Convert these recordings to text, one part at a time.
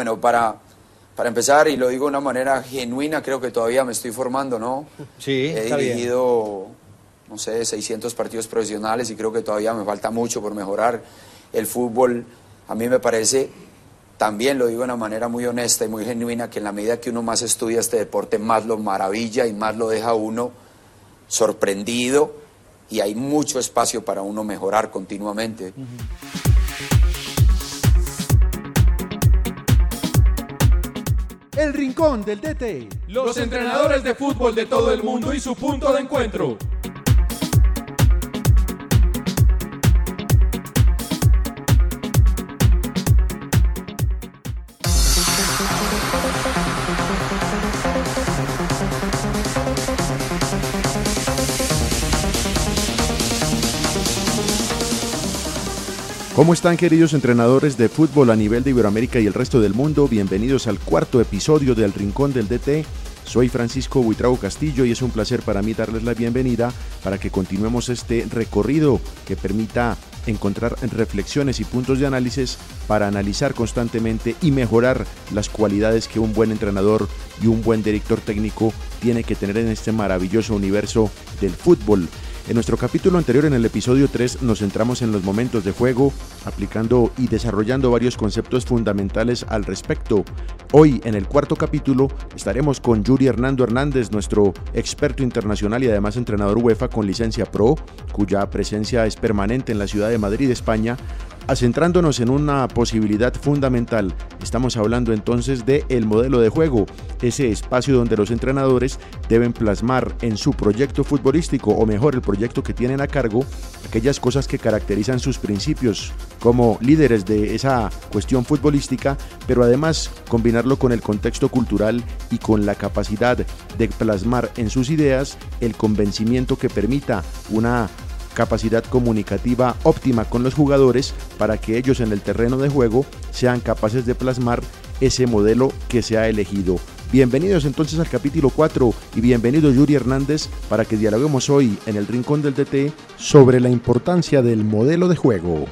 Bueno, para, para empezar, y lo digo de una manera genuina, creo que todavía me estoy formando, ¿no? Sí, He está bien. dirigido, no sé, 600 partidos profesionales y creo que todavía me falta mucho por mejorar. El fútbol, a mí me parece, también lo digo de una manera muy honesta y muy genuina, que en la medida que uno más estudia este deporte, más lo maravilla y más lo deja uno sorprendido y hay mucho espacio para uno mejorar continuamente. El Rincón del DT. Los entrenadores de fútbol de todo el mundo y su punto de encuentro. ¿Cómo están queridos entrenadores de fútbol a nivel de Iberoamérica y el resto del mundo? Bienvenidos al cuarto episodio del Rincón del DT. Soy Francisco Buitrago Castillo y es un placer para mí darles la bienvenida para que continuemos este recorrido que permita encontrar reflexiones y puntos de análisis para analizar constantemente y mejorar las cualidades que un buen entrenador y un buen director técnico tiene que tener en este maravilloso universo del fútbol. En nuestro capítulo anterior, en el episodio 3, nos centramos en los momentos de juego, aplicando y desarrollando varios conceptos fundamentales al respecto. Hoy, en el cuarto capítulo, estaremos con Yuri Hernando Hernández, nuestro experto internacional y además entrenador UEFA con licencia Pro, cuya presencia es permanente en la ciudad de Madrid, España, Centrándonos en una posibilidad fundamental, estamos hablando entonces de el modelo de juego, ese espacio donde los entrenadores deben plasmar en su proyecto futbolístico o mejor el proyecto que tienen a cargo aquellas cosas que caracterizan sus principios como líderes de esa cuestión futbolística, pero además combinarlo con el contexto cultural y con la capacidad de plasmar en sus ideas el convencimiento que permita una capacidad comunicativa óptima con los jugadores para que ellos en el terreno de juego sean capaces de plasmar ese modelo que se ha elegido. Bienvenidos entonces al capítulo 4 y bienvenido Yuri Hernández para que dialoguemos hoy en el Rincón del DT sobre la importancia del modelo de juego.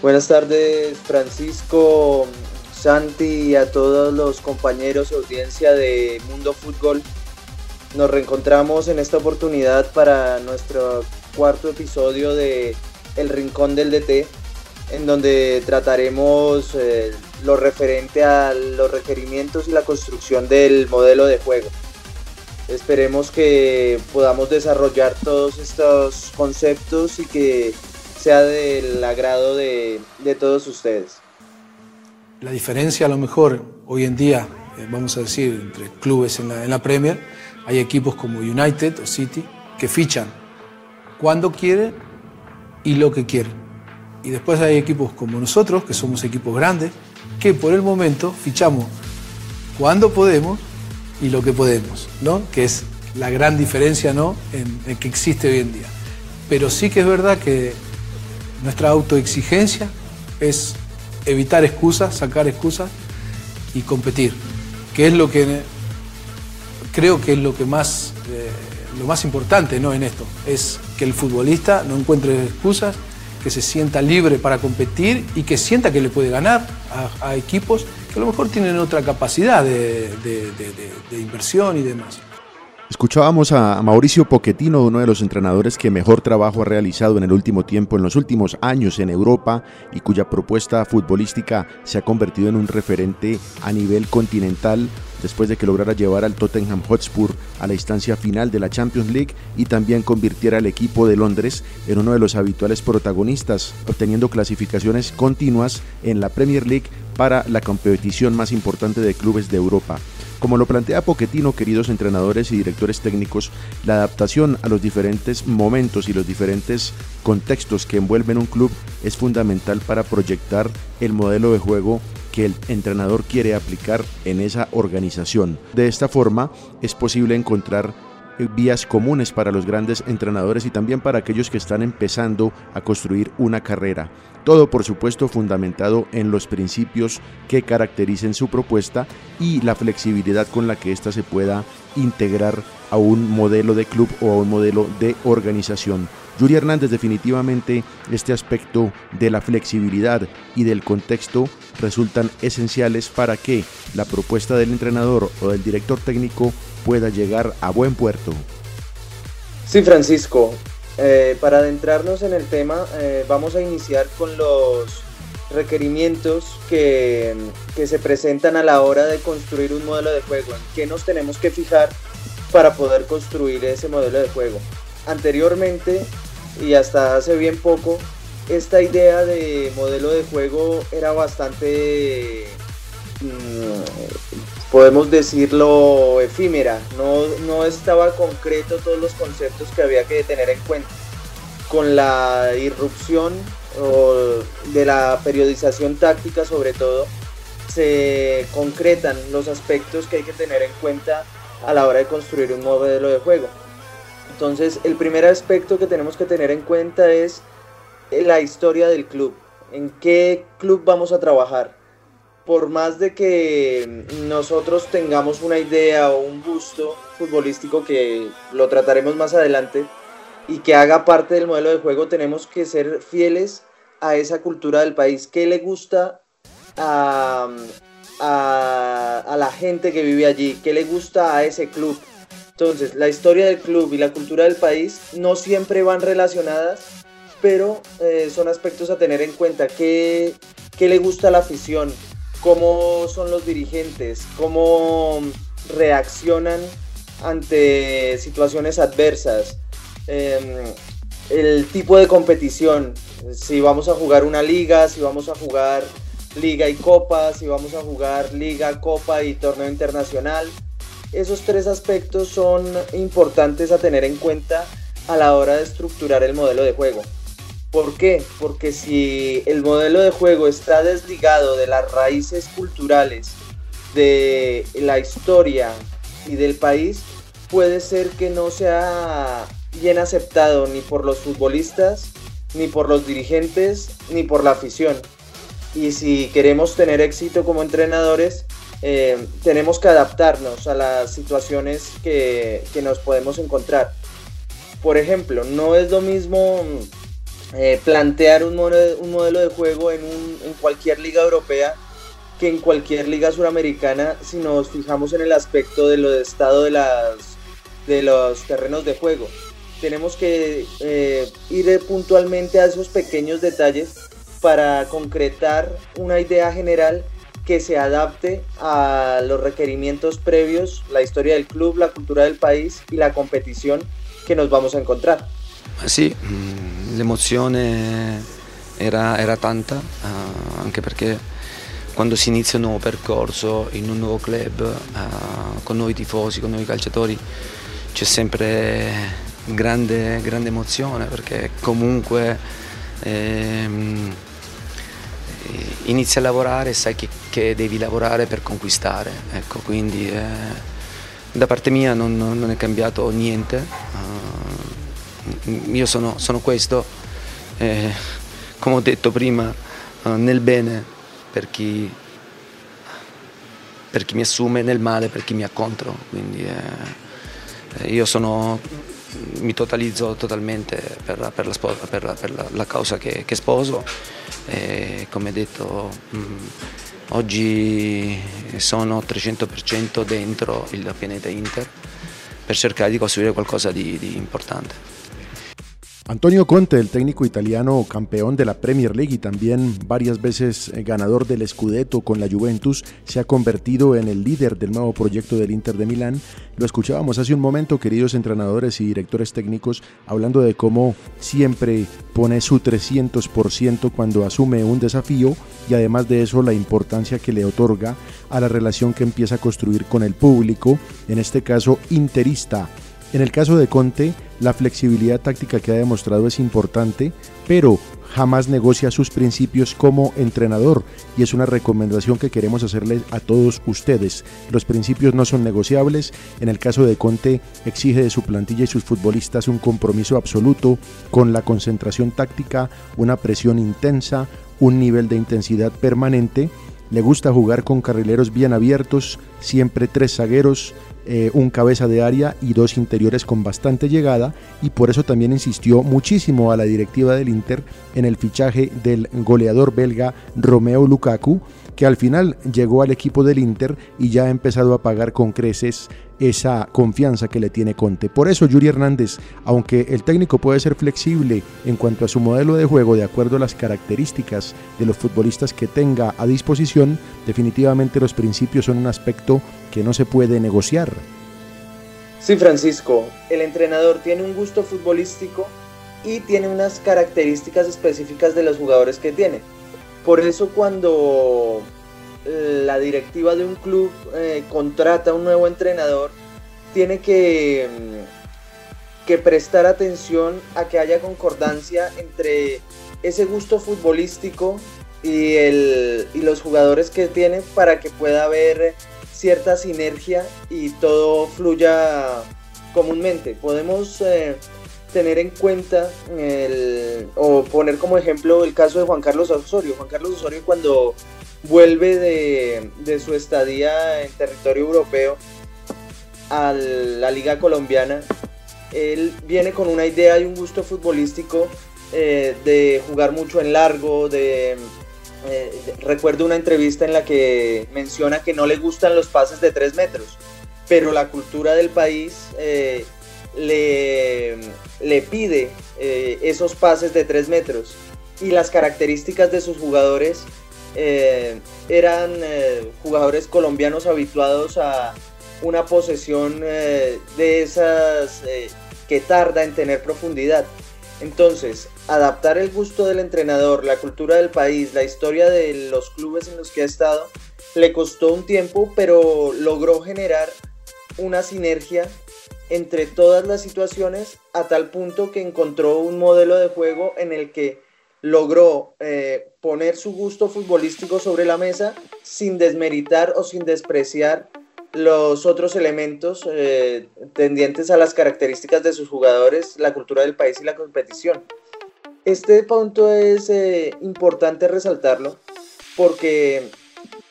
Buenas tardes Francisco, Santi y a todos los compañeros y audiencia de Mundo Fútbol. Nos reencontramos en esta oportunidad para nuestro cuarto episodio de El Rincón del DT, en donde trataremos eh, lo referente a los requerimientos y la construcción del modelo de juego. Esperemos que podamos desarrollar todos estos conceptos y que sea del agrado de, de todos ustedes. La diferencia a lo mejor hoy en día, eh, vamos a decir, entre clubes en la, en la Premier, hay equipos como United o City que fichan cuando quieren y lo que quieren. Y después hay equipos como nosotros, que somos equipos grandes, que por el momento fichamos cuando podemos y lo que podemos, ¿no? Que es la gran diferencia, ¿no? Que existe hoy en día. Pero sí que es verdad que nuestra autoexigencia es evitar excusas, sacar excusas y competir, que es lo que creo que es lo que más eh, lo más importante ¿no? en esto, es que el futbolista no encuentre excusas, que se sienta libre para competir y que sienta que le puede ganar a, equipos que a lo mejor tienen otra capacidad de, inversión y demás. Escuchábamos a Mauricio Pochettino, uno de los entrenadores que mejor trabajo ha realizado en el último tiempo, en los últimos años en Europa y cuya propuesta futbolística se ha convertido en un referente a nivel continental después de que lograra llevar al Tottenham Hotspur a la instancia final de la Champions League y también convirtiera al equipo de Londres en uno de los habituales protagonistas, obteniendo clasificaciones continuas en la Premier League para la competición más importante de clubes de Europa. Como lo plantea Pochettino, queridos entrenadores y directores técnicos, la adaptación a los diferentes momentos y los diferentes contextos que envuelven un club es fundamental para proyectar el modelo de juego que el entrenador quiere aplicar en esa organización. De esta forma es posible encontrar vías comunes para los grandes entrenadores y también para aquellos que están empezando a construir una carrera. Todo, por supuesto, fundamentado en los principios que caractericen su propuesta y la flexibilidad con la que ésta se pueda integrar a un modelo de club o a un modelo de organización. Yuri Hernández definitivamente este aspecto de la flexibilidad y del contexto resultan esenciales para que la propuesta del entrenador o del director técnico pueda llegar a buen puerto. Sí, Francisco, eh, para adentrarnos en el tema, eh, vamos a iniciar con los requerimientos que, que, se presentan a la hora de construir un modelo de juego, en qué nos tenemos que fijar para poder construir ese modelo de juego. Anteriormente, y hasta hace bien poco, esta idea de modelo de juego era bastante, mm, podemos decirlo, efímera, no, no estaba concreto todos los conceptos que había que tener en cuenta. Con la irrupción de la periodización táctica sobre todo, se concretan los aspectos que hay que tener en cuenta a la hora de construir un modelo de juego. Entonces, el primer aspecto que tenemos que tener en cuenta es la historia del club, en qué club vamos a trabajar. Por más de que nosotros tengamos una idea o un gusto futbolístico que lo trataremos más adelante y que haga parte del modelo de juego, tenemos que ser fieles a esa cultura del país. ¿Qué le gusta a, a, la gente que vive allí? ¿Qué le gusta a ese club? Entonces, la historia del club y la cultura del país no siempre van relacionadas, pero eh, son aspectos a tener en cuenta. ¿Qué, ¿Qué le gusta a la afición? ¿Cómo son los dirigentes? ¿Cómo reaccionan ante situaciones adversas? Em, el tipo de competición, si vamos a jugar una liga, si vamos a jugar liga y copa, si vamos a jugar liga, copa y torneo internacional. Esos tres aspectos son importantes a tener en cuenta a la hora de estructurar el modelo de juego. ¿Por qué? Porque si el modelo de juego está desligado de las raíces culturales, de la historia y del país, puede ser que no sea bien aceptado ni por los futbolistas, ni por los dirigentes, ni por la afición. Y si queremos tener éxito como entrenadores, eh, tenemos que adaptarnos a las situaciones que, nos podemos encontrar. Por ejemplo, no es lo mismo eh, plantear un modelo, de juego en, en cualquier liga europea que en cualquier liga suramericana si nos fijamos en el aspecto de lo de estado de, las, de los terrenos de juego tenemos que eh, ir puntualmente a esos pequeños detalles para concretar una idea general que se adapte a los requerimientos previos, la historia del club, la cultura del país y la competición que nos vamos a encontrar. Sì, mm, l'emozione era, era tanta, uh, anche perché quando si inizia un nuovo percorso in un nuovo club, uh, con nuovi tifosi, con nuovi calciatori, c'è sempre grande, grande emozione perché comunque ehm, inizi a lavorare e sai che, che, devi lavorare per conquistare, ecco, quindi eh, da parte mia non, non, è cambiato niente, uh, io sono, sono questo, eh, come ho detto prima, uh, nel bene per chi, per chi, mi assume, nel male per chi mi ha contro, quindi eh, io sono mi totalizzo totalmente per per la, per la, la causa che, che, sposo come detto mh, mm, oggi sono 300% dentro il pianeta Inter per cercare di costruire qualcosa di, di importante. Antonio Conte, el técnico italiano campeón de la Premier League y también varias veces eh, ganador del Scudetto con la Juventus, se ha convertido en el líder del nuevo proyecto del Inter de Milán. Lo escuchábamos hace un momento, queridos entrenadores y directores técnicos, hablando de cómo siempre pone su 300% cuando asume un desafío y además de eso la importancia que le otorga a la relación que empieza a construir con el público, en este caso interista en el caso de Conte, la flexibilidad táctica que ha demostrado es importante, pero jamás negocia sus principios como entrenador y es una recomendación que queremos hacerles a todos ustedes. Los principios no son negociables. En el caso de Conte, exige de su plantilla y sus futbolistas un compromiso absoluto con la concentración táctica, una presión intensa, un nivel de intensidad permanente le gusta jugar con carrileros bien abiertos, siempre tres zagueros, eh, un cabeza de área y dos interiores con bastante llegada y por eso también insistió muchísimo a la directiva del Inter en el fichaje del goleador belga Romeo Lukaku que al final llegó al equipo del Inter y ya ha empezado a pagar con creces esa confianza que le tiene Conte. Por eso Yuri Hernández, aunque el técnico puede ser flexible en cuanto a su modelo de juego de acuerdo a las características de los futbolistas que tenga a disposición, definitivamente los principios son un aspecto que no se puede negociar. Sí, Francisco, el entrenador tiene un gusto futbolístico y tiene unas características específicas de los jugadores que tiene. Por eso cuando eh, la directiva de un club eh, contrata a un nuevo entrenador, tiene que, mm, que prestar atención a que haya concordancia entre ese gusto futbolístico y, el, y los jugadores que tiene para que pueda haber cierta sinergia y todo fluya comúnmente. Podemos eh, tener en cuenta o poner como ejemplo el caso de Juan Carlos Osorio. Juan Carlos Osorio cuando vuelve de, de su estadía en territorio europeo a la liga colombiana, él viene con una idea y un gusto futbolístico eh, de jugar mucho en largo, de eh, recuerdo una entrevista en la que menciona que no le gustan los pases de 3 metros, pero la cultura del país eh, le, le, pide esos pases de 3 metros y las características de sus jugadores eran jugadores colombianos habituados a una posesión de esas que tarda en tener profundidad. Entonces, adaptar el gusto del entrenador, la cultura del país, la historia de los clubes en los que ha estado, le costó un tiempo, pero logró generar una sinergia entre todas las situaciones a tal punto que encontró un modelo de juego en el que logró eh, poner su gusto futbolístico sobre la mesa sin desmeritar o sin despreciar los otros elementos eh, tendientes a las características de sus jugadores, la cultura del país y la competición. Este punto es eh, importante resaltarlo porque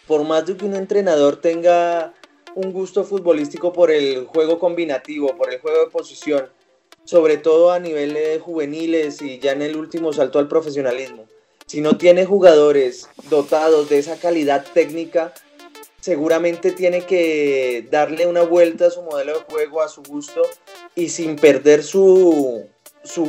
por más de que un entrenador tenga un gusto futbolístico por el juego combinativo, por el juego de posición, sobre todo a niveles juveniles y ya en el último salto al profesionalismo, si no tiene jugadores dotados de esa calidad técnica, seguramente tiene que darle una vuelta a su modelo de juego, a su gusto, y sin perder su,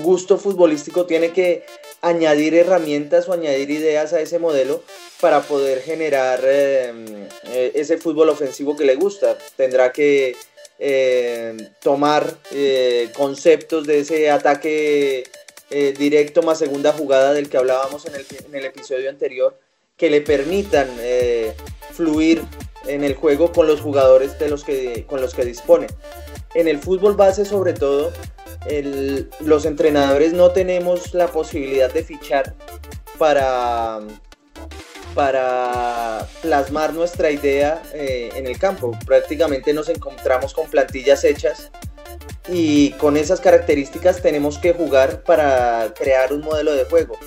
gusto futbolístico, tiene que añadir herramientas o añadir ideas a ese modelo para poder generar em, eh, ese fútbol ofensivo que le gusta. Tendrá que em, tomar eh, conceptos de ese ataque eh, directo más segunda jugada del que hablábamos en el, en el episodio anterior, que le permitan fluir en el juego con los jugadores de los que, con los que dispone. En el fútbol base sobre todo, los entrenadores no tenemos la posibilidad de fichar para, para plasmar nuestra idea eh, en el campo. Prácticamente nos encontramos con plantillas hechas y con esas características tenemos que jugar para crear un modelo de juego.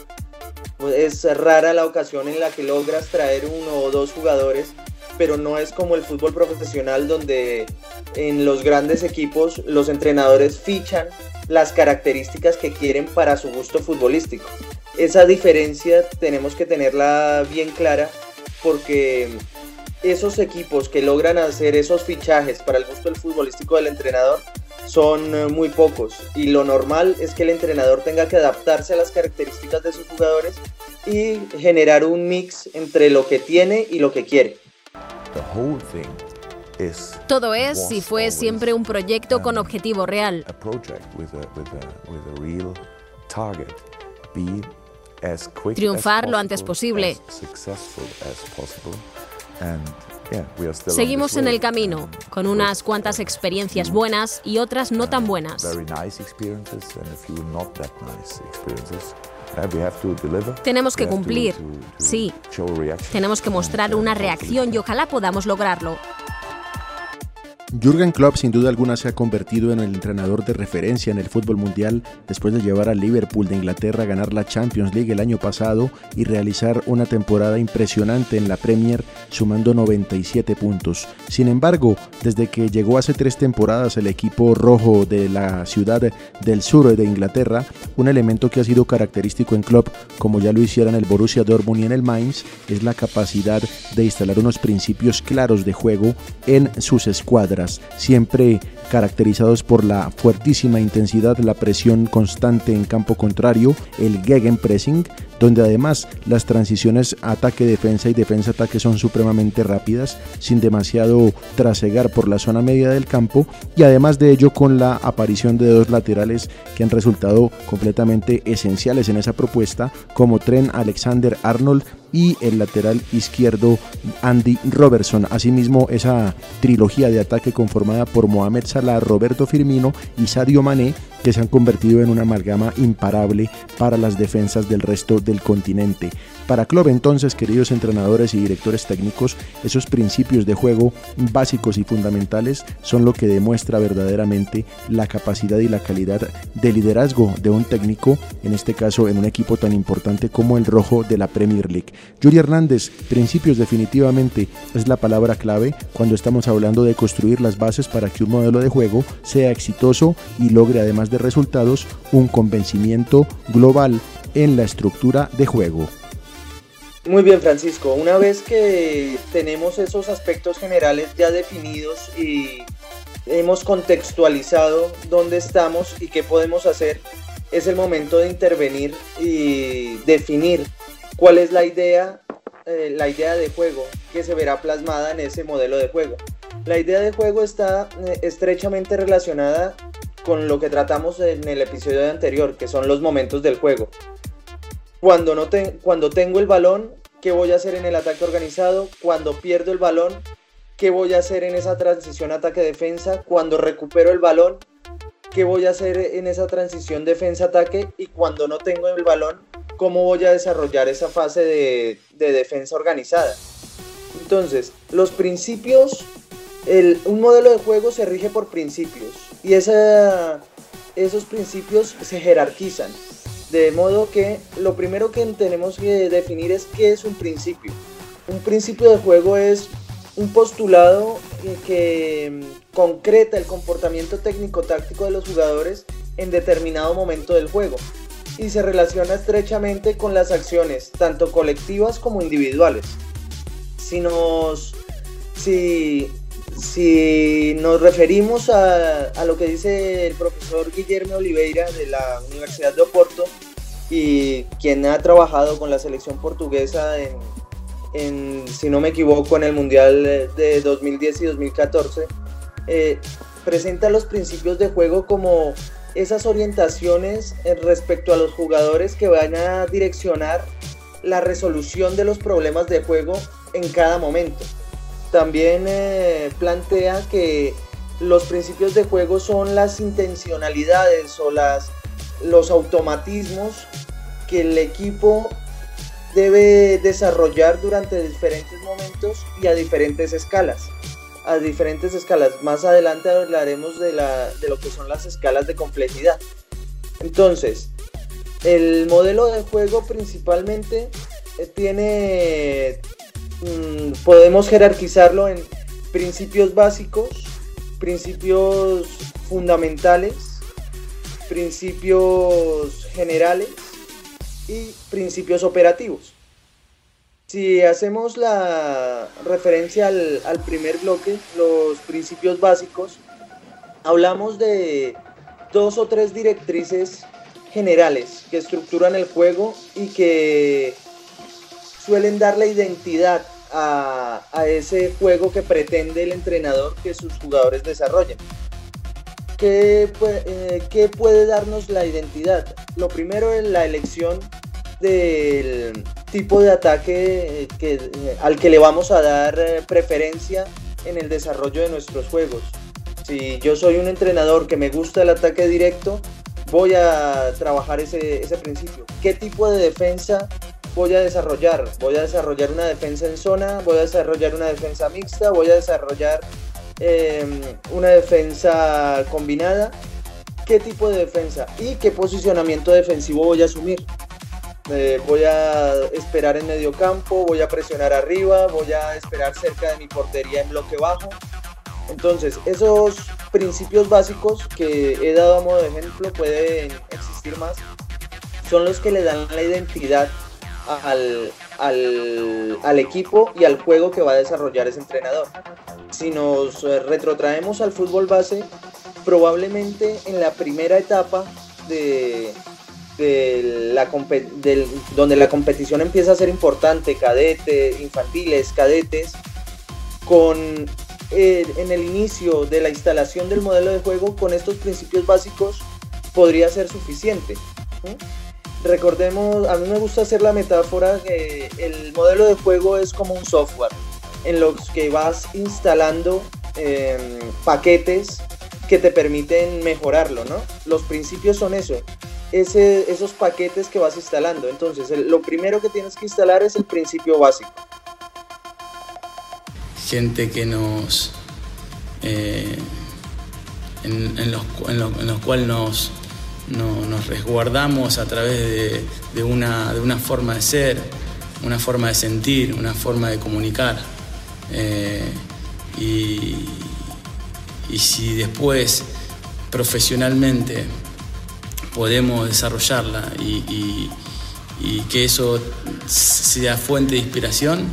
Es rara la ocasión en la que logras traer uno o dos jugadores pero no es como el fútbol profesional donde en los grandes equipos los entrenadores fichan las características que quieren para su gusto futbolístico. Esa diferencia tenemos que tenerla bien clara porque esos equipos que logran hacer esos fichajes para el gusto del futbolístico del entrenador son eh, muy pocos y lo normal es que el entrenador tenga que adaptarse a las características de sus jugadores y generar un mix entre lo que tiene y lo que quiere. Todo es y fue siempre un proyecto con objetivo real. Triunfar lo antes posible. Seguimos en el camino, con unas cuantas experiencias buenas y otras no tan buenas. Tenemos que cumplir, sí. Tenemos que mostrar una reacción y ojalá podamos lograrlo. Jürgen Klopp sin duda alguna se ha convertido en el entrenador de referencia en el fútbol mundial después de llevar al Liverpool de Inglaterra a ganar la Champions League el año pasado y realizar una temporada impresionante en la Premier sumando 97 puntos. Sin embargo, desde que llegó hace tres temporadas el equipo rojo de la ciudad del sur de Inglaterra, un elemento que ha sido característico en Klopp, como ya lo hicieron el Borussia Dortmund y en el Mainz, es la capacidad de instalar unos principios claros de juego en sus escuadras siempre caracterizados por la fuertísima intensidad, la presión constante en campo contrario, el gegenpressing, donde además las transiciones ataque-defensa y defensa-ataque son supremamente rápidas, sin demasiado trasegar por la zona media del campo, y además de ello con la aparición de dos laterales que han resultado completamente esenciales en esa propuesta, como Tren Alexander Arnold y el lateral izquierdo Andy Robertson. Asimismo, esa trilogía de ataque conformada por Mohamed Salah, Roberto Firmino y Sadio Mané que se han convertido en una amalgama imparable para las defensas del resto del continente. Para Club entonces, queridos entrenadores y directores técnicos, esos principios de juego básicos y fundamentales son lo que demuestra verdaderamente la capacidad y la calidad de liderazgo de un técnico, en este caso en un equipo tan importante como el rojo de la Premier League. Yuri Hernández, principios definitivamente es la palabra clave cuando estamos hablando de construir las bases para que un modelo de juego sea exitoso y logre además de resultados un convencimiento global en la estructura de juego. Muy bien, Francisco. Una vez que tenemos esos aspectos generales ya definidos y hemos contextualizado dónde estamos y qué podemos hacer, es el momento de intervenir y definir cuál es la idea, eh, la idea de juego que se verá plasmada en ese modelo de juego. La idea de juego está eh, estrechamente relacionada con lo que tratamos en el episodio anterior, que son los momentos del juego. Cuando, no cuando tengo el balón, ¿qué voy a hacer en el ataque organizado? Cuando pierdo el balón, ¿qué voy a hacer en esa transición ataque-defensa? Cuando recupero el balón, ¿qué voy a hacer en esa transición defensa-ataque? Y cuando no tengo el balón, ¿cómo voy a desarrollar esa fase de, de defensa organizada? Entonces, los principios, el, un modelo de juego se rige por principios y esos principios se jerarquizan. De modo que lo primero que tenemos que definir es qué es un principio. Un principio de juego es un postulado que mm, concreta el comportamiento técnico-táctico de los jugadores en determinado momento del juego y se relaciona estrechamente con las acciones, tanto colectivas como individuales. Si nos, si, si nos referimos a, a, lo que dice el profesor Guillermo Oliveira de la Universidad de Oporto, y quien ha trabajado con la selección portuguesa en, en si no me equivoco, en el Mundial de 2010 y 2014, eh, presenta los principios de juego como esas orientaciones respecto a los jugadores que van a direccionar la resolución de los problemas de juego en cada momento. También eh, plantea que los principios de juego son las intencionalidades o las, los automatismos que el equipo debe desarrollar durante diferentes momentos y a diferentes escalas. A diferentes escalas. Más adelante hablaremos de, la, de lo que son las escalas de complejidad. Entonces, el modelo de juego principalmente eh, tiene Mm, podemos jerarquizarlo en principios básicos, principios fundamentales, principios generales y principios operativos. Si hacemos la referencia al, al, primer bloque, los principios básicos, hablamos de dos o tres directrices generales que estructuran el juego y que suelen darle identidad a, ese juego que pretende el entrenador que sus jugadores desarrollen. ¿Qué eh, puede darnos la identidad? Lo primero es la elección del tipo de ataque eh, que, eh, al que le vamos a dar preferencia en el desarrollo de nuestros juegos. Si yo soy un entrenador que me gusta el ataque directo, voy a trabajar ese, ese principio. ¿Qué tipo de defensa voy a desarrollar? Voy a desarrollar una defensa en zona, voy a desarrollar una defensa mixta, voy a desarrollar em, una defensa combinada, qué tipo de defensa y qué posicionamiento defensivo voy a asumir. Eh, voy a esperar en medio campo, voy a presionar arriba, voy a esperar cerca de mi portería en bloque bajo. Entonces, esos principios básicos que he dado a modo de ejemplo pueden existir más. Son los que le dan la identidad al, al, equipo y al juego que va a desarrollar ese entrenador. Si nos eh, retrotraemos al fútbol base, probablemente en la primera etapa de, la, donde la competición empieza a ser importante, cadete, infantiles, cadetes, con eh, en el inicio de la instalación del modelo de juego, con estos principios básicos podría ser suficiente. Recordemos, a mí me gusta hacer la metáfora que el modelo de juego es como un software en los que vas instalando em, paquetes que te permiten mejorarlo, ¿no? Los principios son eso, esos paquetes que vas instalando. Entonces, lo primero que tienes que instalar es el principio básico. Gente que nos... Eh, en, los, en, cuales nos, nos resguardamos a través de, una, de una forma de ser, una forma de sentir, una forma de comunicar. Eh, y, y si después profesionalmente podemos desarrollarla y, que eso sea fuente de inspiración,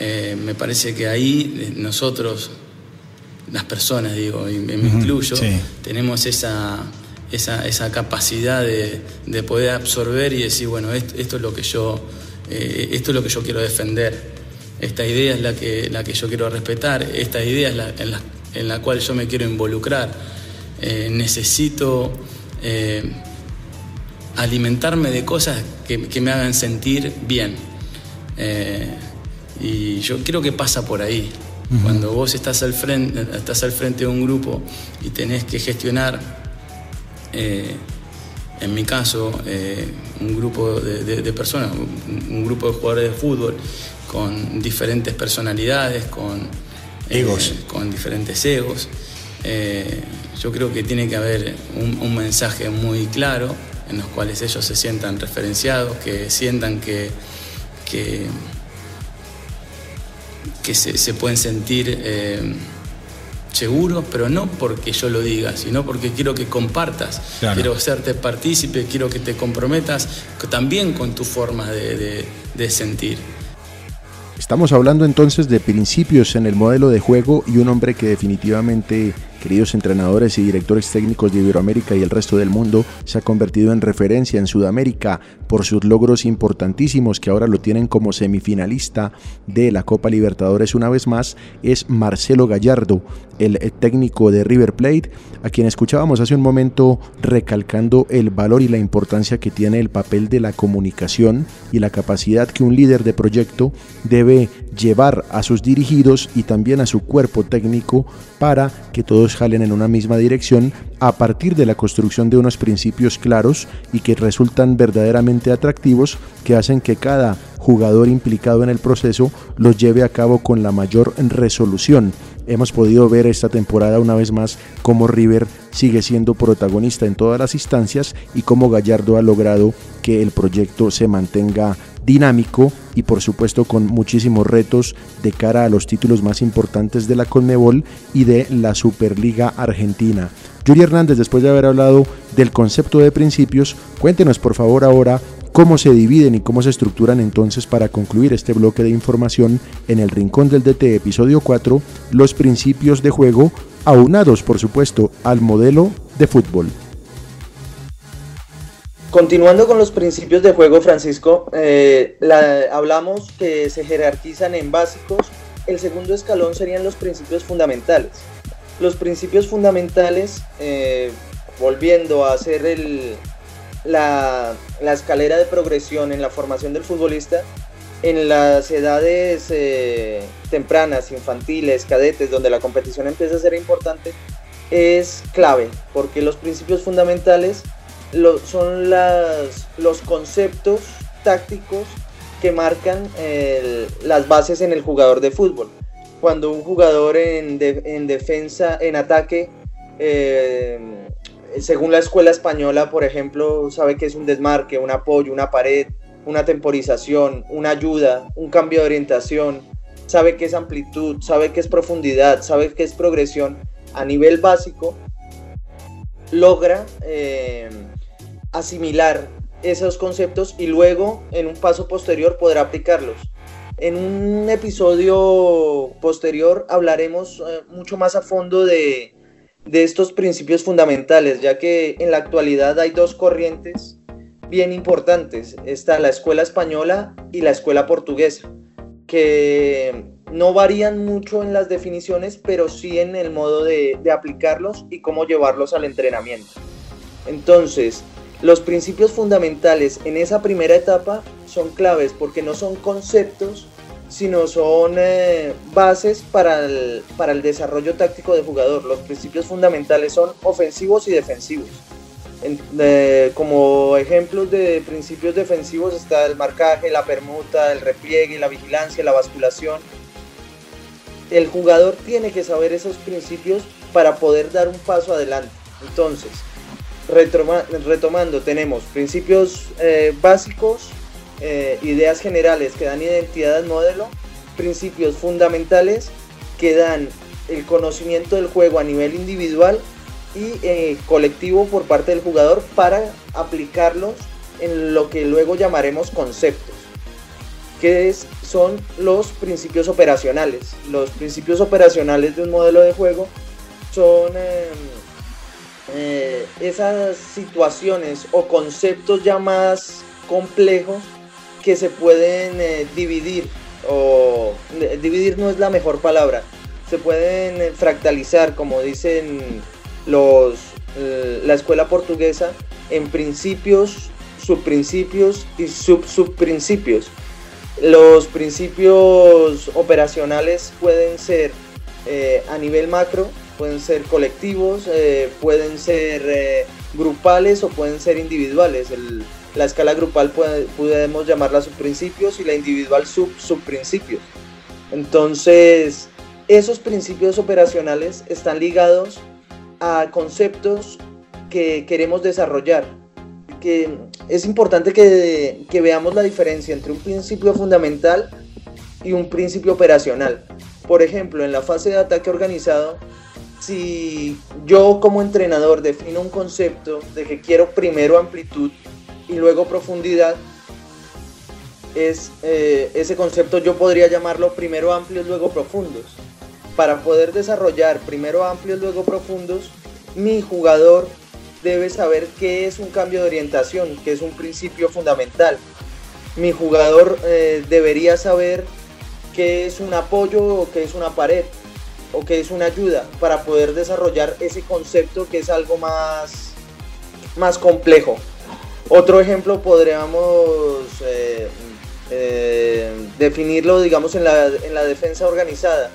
eh, me parece que ahí nosotros, las personas, digo, y me, incluyo, tenemos esa, esa, capacidad de, poder absorber y decir, bueno, esto, es lo que yo, eh, esto es lo que yo quiero defender, esta idea es la que, la que yo quiero respetar, esta idea es la, en, la, cual yo me quiero involucrar. Eh, necesito alimentarme de cosas que, me hagan sentir bien. Eh, y yo creo que pasa por ahí. Cuando vos estás al, frente, estás al frente de un grupo y tenés que gestionar, eh, en mi caso, eh, un grupo de, personas, un, grupo de jugadores de fútbol con diferentes personalidades, con egos, con diferentes egos, yo creo que tiene que haber un mensaje muy claro en los cuales ellos se sientan referenciados, que sientan que, que, se, pueden sentir eh, seguros, pero no porque yo lo diga, sino porque quiero que compartas, quiero hacerte partícipe, quiero que te comprometas también con tu forma de sentir. Estamos hablando entonces de principios en el modelo de juego y un hombre que definitivamente Queridos entrenadores y directores técnicos de Iberoamérica y el resto del mundo, se ha convertido en referencia en Sudamérica por sus logros importantísimos que ahora lo tienen como semifinalista de la Copa Libertadores. Una vez más, es Marcelo Gallardo, el técnico de River Plate, a quien escuchábamos hace un momento recalcando el valor y la importancia que tiene el papel de la comunicación y la capacidad que un líder de proyecto debe llevar a sus dirigidos y también a su cuerpo técnico para que todos jalen en una misma dirección a partir de la construcción de unos principios claros y que resultan verdaderamente atractivos que hacen que cada jugador implicado en el proceso los lleve a cabo con la mayor resolución. Hemos podido ver esta temporada una vez más cómo River sigue siendo protagonista en todas las instancias y cómo Gallardo ha logrado que el proyecto se mantenga dinámico y por supuesto con muchísimos retos de cara a los títulos más importantes de la Conmebol y de la Superliga Argentina. Yuri Hernández, después de haber hablado del concepto de principios, cuéntenos por favor ahora cómo se dividen y cómo se estructuran entonces para concluir este bloque de información en el Rincón del DT episodio 4, los principios de juego aunados por supuesto al modelo de fútbol. Continuando con los principios de juego, Francisco, eh, hablamos que se jerarquizan en básicos. El segundo escalón serían los principios fundamentales. Los principios fundamentales, eh, volviendo a hacer la, escalera de progresión en la formación del futbolista, en las edades eh, tempranas, infantiles, cadetes, donde la competición empieza a ser importante, es clave, porque los principios fundamentales son las, los conceptos tácticos que marcan las bases en el jugador de fútbol. cuando un jugador en, defensa, en ataque, eh, según la escuela española, por ejemplo, sabe que es un desmarque, un apoyo, una pared, una temporización, una ayuda, un cambio de orientación, sabe que es amplitud, sabe que es profundidad, sabe que es progresión a nivel básico, logra eh, asimilar esos conceptos y luego en un paso posterior podrá aplicarlos. En un episodio posterior hablaremos eh, mucho más a fondo de, de estos principios fundamentales, ya que en la actualidad hay dos corrientes bien importantes. Está la escuela española y la escuela portuguesa, que no varían mucho en las definiciones, pero sí en el modo de, de aplicarlos y cómo llevarlos al entrenamiento. Entonces, los principios fundamentales en esa primera etapa son claves porque no son conceptos, sino son eh, bases para el, para el desarrollo táctico del jugador. Los principios fundamentales son ofensivos y defensivos. como ejemplos de principios defensivos está el marcaje, la permuta, el repliegue, la vigilancia, la basculación. El jugador tiene que saber esos principios para poder dar un paso adelante. Entonces, retomando, tenemos principios eh, básicos, eh, ideas generales que dan identidad al modelo, principios fundamentales que dan el conocimiento del juego a nivel individual y eh, colectivo por parte del jugador para aplicarlos en lo que luego llamaremos conceptos, que son los principios operacionales. Los principios operacionales de un modelo de juego son em, eh, esas situaciones o conceptos ya más complejos que se pueden eh, dividir o dividir no es la mejor palabra se pueden eh, fractalizar como dicen los la escuela portuguesa en principios subprincipios y sub subprincipios. Los principios operacionales pueden ser a nivel macro pueden ser colectivos, eh, pueden ser eh, grupales o pueden ser individuales. la escala grupal podemos llamarla subprincipios y la individual sub subprincipios. Entonces, esos principios operacionales están ligados a conceptos que queremos desarrollar. Que es importante que, que veamos la diferencia entre un principio fundamental y un principio operacional. Por ejemplo, en la fase de ataque organizado, si yo como entrenador defino un concepto de que quiero primero amplitud y luego profundidad, es, eh, ese concepto yo podría llamarlo primero amplios, luego profundos. Para poder desarrollar primero amplios, luego profundos, mi jugador debe saber qué es un cambio de orientación, que es un principio fundamental. Mi jugador eh, debería saber qué es un apoyo o qué es una pared o que es una ayuda para poder desarrollar ese concepto que es algo más, más complejo. Otro ejemplo podríamos eh, eh, definirlo, digamos, en la, en la, defensa organizada.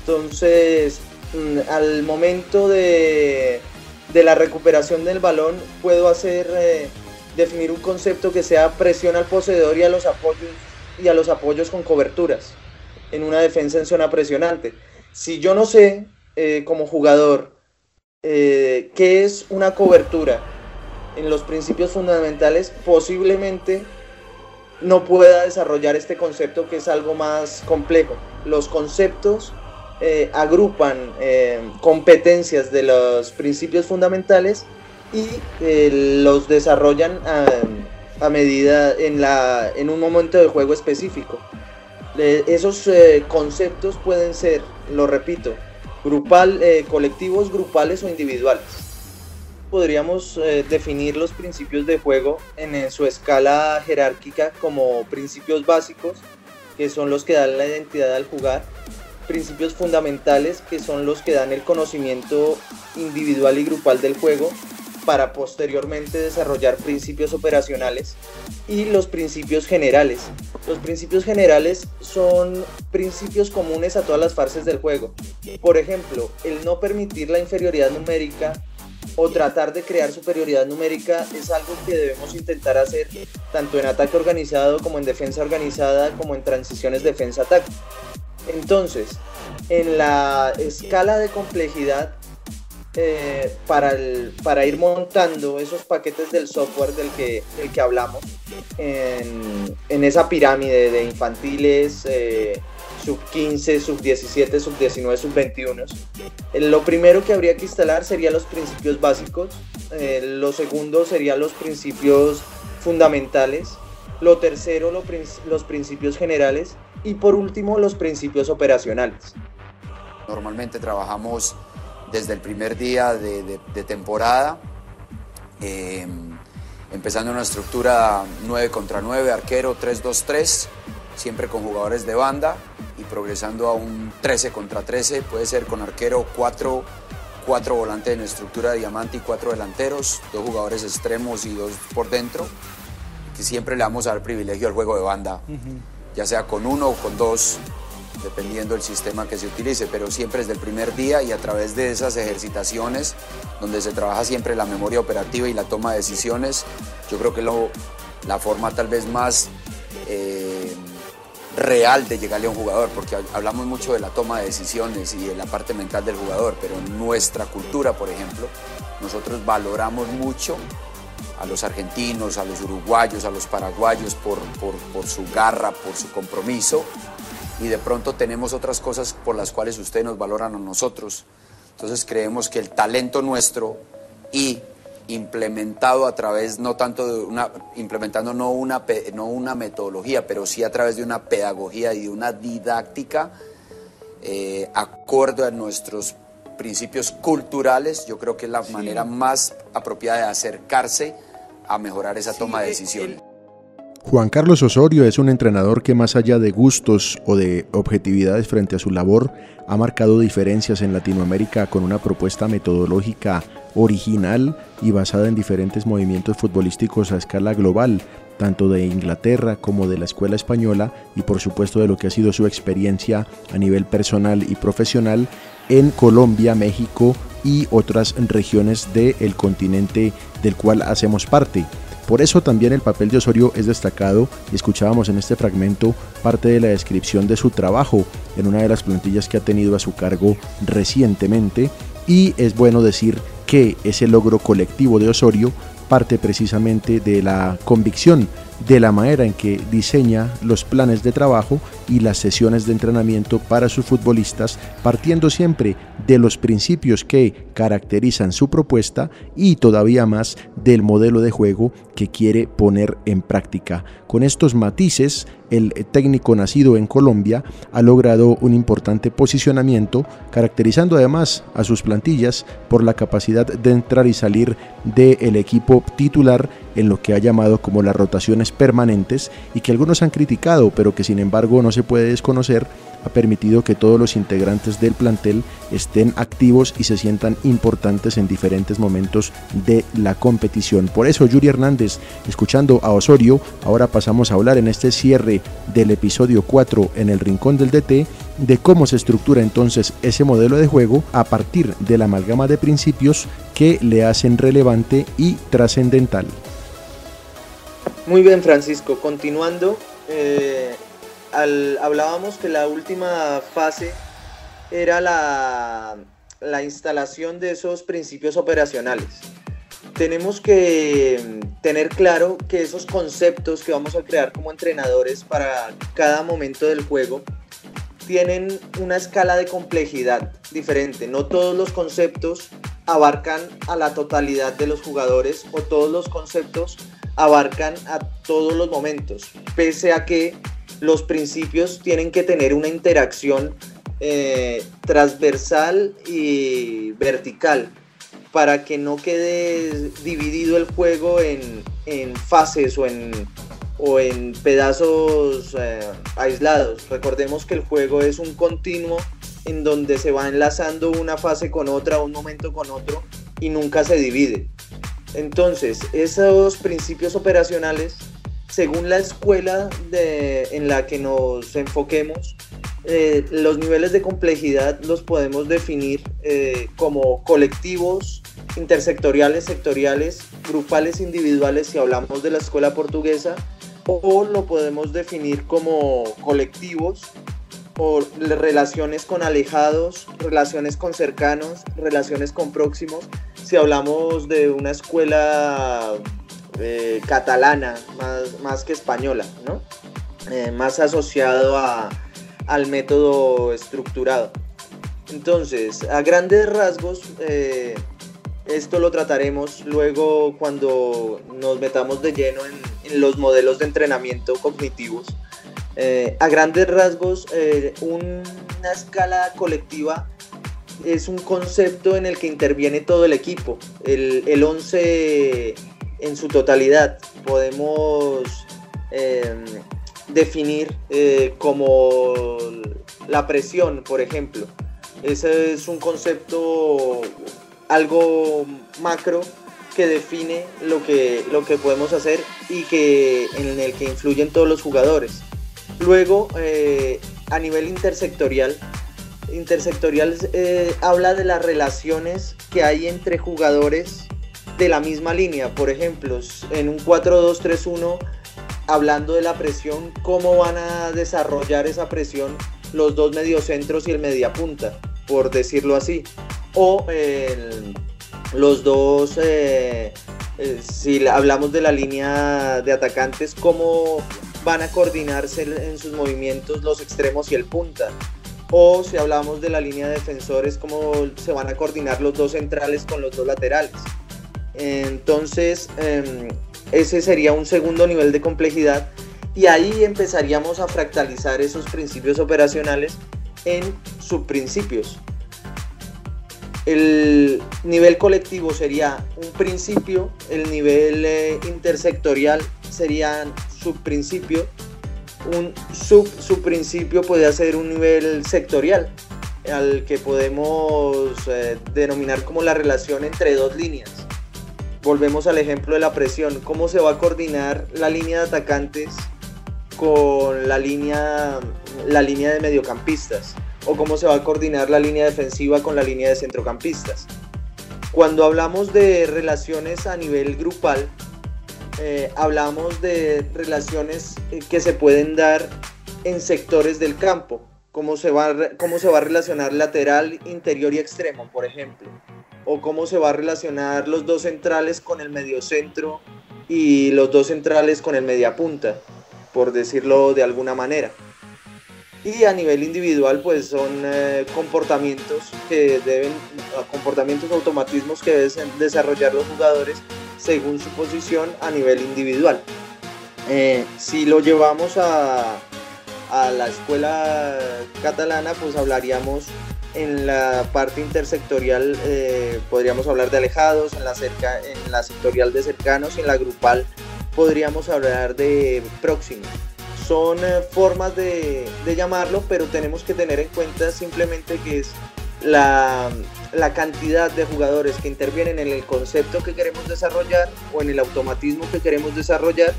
Entonces, mm, al momento de, de, la recuperación del balón, puedo hacer, eh, definir un concepto que sea presión al poseedor y a los apoyos, y a los apoyos con coberturas en una defensa en zona presionante si yo no sé eh, como jugador eh, qué es una cobertura en los principios fundamentales, posiblemente no pueda desarrollar este concepto que es algo más complejo. Los conceptos eh, agrupan competencias de los principios fundamentales y los desarrollan a, medida en, un momento de juego específico esos eh, conceptos pueden ser, lo repito, grupal, eh, colectivos, grupales o individuales. Podríamos eh, definir los principios de juego en, su escala jerárquica como principios básicos, que son los que dan la identidad al jugar, principios fundamentales, que son los que dan el conocimiento individual y grupal del juego, para posteriormente desarrollar principios operacionales y los principios generales. Los principios generales son principios comunes a todas las fases del juego. Por ejemplo, el no permitir la inferioridad numérica o tratar de crear superioridad numérica es algo que debemos intentar hacer tanto en ataque organizado como en defensa organizada como en transiciones defensa-ataque. Entonces, en la escala de complejidad, eh, para, para ir montando esos paquetes del software del que, del que hablamos, en, en esa pirámide de infantiles, eh, sub 15, sub 17, sub 19, sub 21. Lo primero que habría que instalar serían los principios básicos, eh, lo segundo serían los principios fundamentales, lo tercero los principios generales y por último los principios operacionales. Normalmente trabajamos desde el primer día de, temporada, eh, empezando una estructura 9 contra 9, arquero 3-2-3, siempre con jugadores de banda y progresando a un 13 contra 13, puede ser con arquero 4, 4 volantes en estructura de diamante y 4 delanteros, dos jugadores extremos y dos por dentro, que siempre le vamos a dar privilegio al juego de banda, ya sea con uno o con dos, dependiendo del sistema que se utilice, pero siempre desde el primer día y a través de esas ejercitaciones, donde se trabaja siempre la memoria operativa y la toma de decisiones, yo creo que lo, la forma tal vez más eh, real de llegarle a un jugador, porque hablamos mucho de la toma de decisiones y de la parte mental del jugador, pero en nuestra cultura, por ejemplo, nosotros valoramos mucho a los argentinos, a los uruguayos, a los paraguayos por, por su garra, por su compromiso, y de pronto tenemos otras cosas por las cuales ustedes nos valoran a nosotros. Entonces creemos que el talento nuestro y implementado a través no tanto de una implementando no una no una metodología pero sí a través de una pedagogía y de una didáctica eh, acorde a nuestros principios culturales yo creo que es la manera más apropiada de acercarse a mejorar esa toma de decisiones Juan Carlos Osorio es un entrenador que más allá de gustos o de objetividades frente a su labor, ha marcado diferencias en Latinoamérica con una propuesta metodológica original y basada en diferentes movimientos futbolísticos a escala global, tanto de Inglaterra como de la escuela española y por supuesto de lo que ha sido su experiencia a nivel personal y profesional en Colombia, México y otras regiones del continente del cual hacemos parte. Por eso también el papel de Osorio es destacado y escuchábamos en este fragmento parte de la descripción de su trabajo en una de las plantillas que ha tenido a su cargo recientemente. Y es bueno decir que ese logro colectivo de Osorio parte precisamente de la convicción de la manera en que diseña los planes de trabajo y las sesiones de entrenamiento para sus futbolistas, partiendo siempre de los principios que caracterizan su propuesta y todavía más del modelo de juego que quiere poner en práctica. Con estos matices, el técnico nacido en Colombia ha logrado un importante posicionamiento, caracterizando además a sus plantillas por la capacidad de entrar y salir del equipo titular en lo que ha llamado como las permanentes y que algunos han criticado, pero que sin embargo no se puede desconocer ha permitido que todos los integrantes del plantel estén activos y se sientan importantes en diferentes momentos de la competición. Por eso, Yuri Hernández, escuchando a Osorio, ahora pasamos a hablar en este cierre del episodio 4 en el Rincón del DT de cómo se estructura entonces ese modelo de juego a partir de la amalgama de principios que le hacen relevante y trascendental. Muy bien, Francisco. Continuando, eh, hablábamos que la última fase era la, la instalación de esos principios operacionales. Tenemos que tener claro que esos conceptos que vamos a crear como entrenadores para cada momento del juego tienen una escala de complejidad diferente. No todos los conceptos abarcan a la totalidad de los jugadores o todos los conceptos abarcan a todos los momentos, pese a que los principios tienen que tener una interacción eh, transversal y vertical para que no quede dividido el juego en, fases o en, o en pedazos eh, aislados. Recordemos que el juego es un continuo en donde se va enlazando una fase con otra, un momento con otro y nunca se divide. Entonces, esos principios operacionales según la escuela en la que nos enfoquemos, eh, los niveles de complejidad los podemos definir eh, como colectivos, intersectoriales, sectoriales, grupales, individuales, si hablamos de la escuela portuguesa, o lo podemos definir como colectivos, o relaciones con alejados, relaciones con cercanos, relaciones con próximos. Si hablamos de una escuela eh, catalana más, más, que española, ¿no? Eh, más asociado a, al método estructurado. Entonces, a grandes rasgos, eh, esto lo trataremos luego cuando nos metamos de lleno en, los modelos de entrenamiento cognitivos. A grandes rasgos, una escala colectiva es un concepto en el que interviene todo el equipo, el, el 11 en su totalidad. Podemos em, definir eh, como la presión, por ejemplo. Ese es un concepto algo macro que define lo que, lo que podemos hacer y que, en el que influyen todos los jugadores. Luego, eh, a nivel intersectorial, intersectorial eh, habla de las relaciones que hay entre jugadores de la misma línea. Por ejemplo, en un 4-2-3-1, hablando de la presión, cómo van a desarrollar esa presión los dos mediocentros y el mediapunta, por decirlo así o los dos, eh, eh, si hablamos de la línea de atacantes, cómo van a coordinarse en sus movimientos los extremos y el punta. O si hablamos de la línea de defensores, cómo se van a coordinar los dos centrales con los dos laterales. Entonces, em, ese sería un segundo nivel de complejidad y ahí empezaríamos a fractalizar esos principios operacionales en subprincipios. El nivel colectivo sería un principio, el nivel eh, intersectorial sería subprincipio, un sub subprincipio puede ser un nivel sectorial, al que podemos eh, denominar como la relación entre dos líneas. Volvemos al ejemplo de la presión, cómo se va a coordinar la línea de atacantes con la línea, la línea de mediocampistas o cómo se va a coordinar la línea defensiva con la línea de centrocampistas. Cuando hablamos de relaciones a nivel grupal, eh, hablamos de relaciones eh, que se pueden dar en sectores del campo, cómo se, va, cómo se va a relacionar lateral, interior y extremo, por ejemplo, o cómo se va a relacionar los dos centrales con el mediocentro y los dos centrales con el mediapunta, por decirlo de alguna manera y a nivel individual pues son eh, comportamientos que deben comportamientos automatismos que deben desarrollar los jugadores según su posición a nivel individual. Eh, si lo llevamos a, a la escuela catalana pues hablaríamos en la parte intersectorial eh, podríamos hablar de alejados en la cerca en la sectorial de cercanos y en la grupal podríamos hablar de próximos. Son eh, formas de, llamarlo, pero tenemos que tener en cuenta simplemente que es la, cantidad de jugadores que intervienen en el concepto que queremos desarrollar o en el automatismo que queremos desarrollar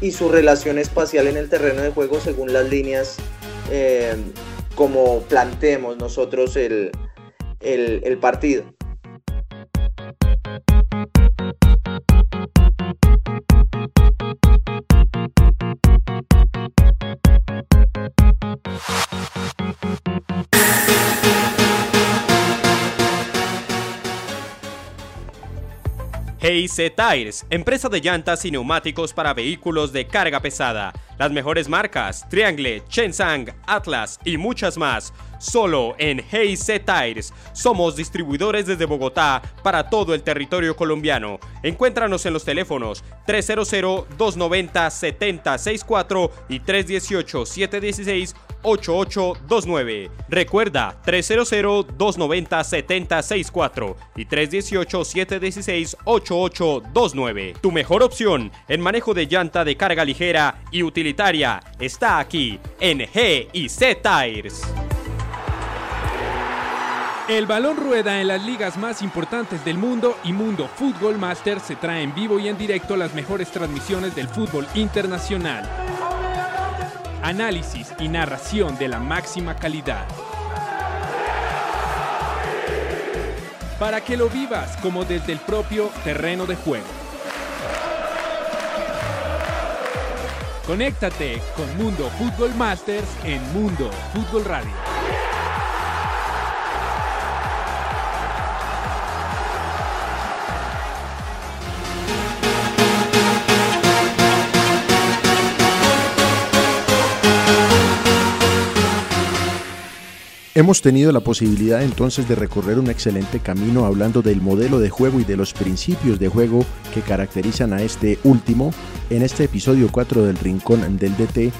y su relación espacial en el terreno de juego según las líneas eh, como planteemos nosotros el partido. EIC Tires, empresa de llantas y neumáticos para vehículos de carga pesada. Las mejores marcas, Triangle, Chensang, Atlas y muchas más. Solo en GIC Tires. Somos distribuidores desde Bogotá para todo el territorio colombiano. Encuéntranos en los teléfonos 300-290-7064 y 318-716 8829. Recuerda 300-290-7064 y 318-716-8829. Tu mejor opción en manejo de llanta de carga ligera y utilitaria está aquí en G y C Tires. El balón rueda en las ligas más importantes del mundo y Mundo Fútbol Master se trae en vivo y en directo las mejores transmisiones del fútbol internacional análisis y narración de la máxima calidad. Para que lo vivas como desde el propio terreno de juego. Conéctate con Mundo Fútbol Masters en Mundo Fútbol Radio. Hemos tenido la posibilidad entonces de recorrer un excelente camino hablando del modelo de juego y de los principios de juego que caracterizan a este último. En este episodio 4 del Rincón del DT,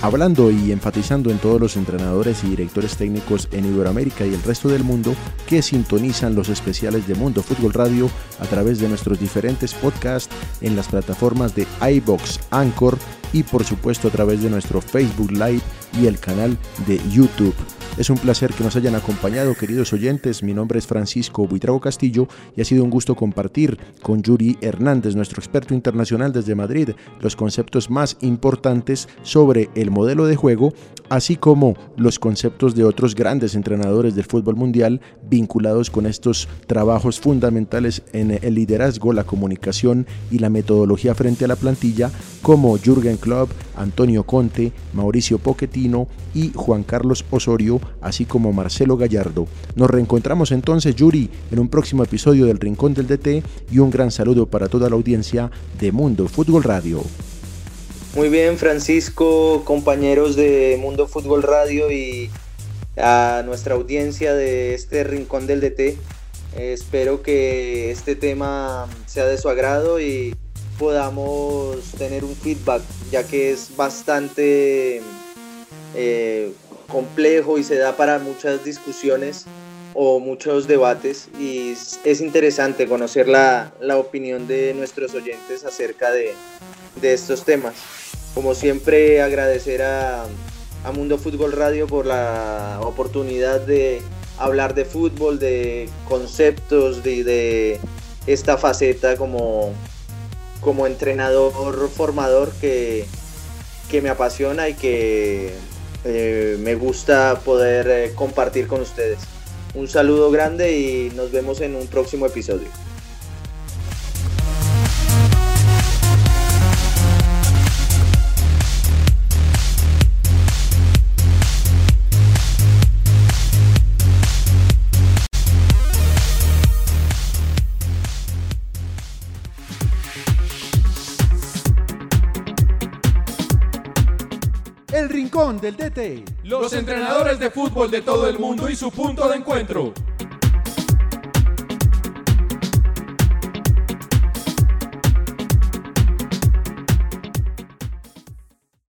hablando y enfatizando en todos los entrenadores y directores técnicos en Iberoamérica y el resto del mundo que sintonizan los especiales de Mundo Fútbol Radio a través de nuestros diferentes podcasts en las plataformas de iBox, Anchor y por supuesto a través de nuestro Facebook Live y el canal de YouTube. Es un placer que nos hayan acompañado, queridos oyentes. Mi nombre es Francisco Buitrago Castillo y ha sido un gusto compartir con Yuri Hernández, nuestro experto internacional desde Madrid, los conceptos más importantes sobre el modelo de juego, así como los conceptos de otros grandes entrenadores del fútbol mundial vinculados con estos trabajos fundamentales en el liderazgo, la comunicación y la metodología frente a la plantilla, como Jürgen Klopp, Antonio Conte, Mauricio Pochettino y Juan Carlos Osorio, así como Marcelo Gallardo. Nos reencontramos entonces, Yuri, en un próximo episodio del Rincón del DT y un gran saludo para toda la audiencia de Mundo Fútbol Radio. Muy bien, Francisco, compañeros de Mundo Fútbol Radio y a nuestra audiencia de este Rincón del DT. espero que este tema sea de su agrado y podamos tener un feedback, ya que es bastante eh, complejo y se da para muchas discusiones o muchos debates y es interesante conocer la, opinión de nuestros oyentes acerca de, estos temas. Como siempre agradecer a, a Mundo Fútbol Radio por la oportunidad de hablar de fútbol, de conceptos, de, de esta faceta como, como entrenador formador que, que me apasiona y que eh, me gusta poder eh, compartir con ustedes. Un saludo grande y nos vemos en un próximo episodio. Del DT. Los entrenadores de fútbol de todo el mundo y su punto de encuentro.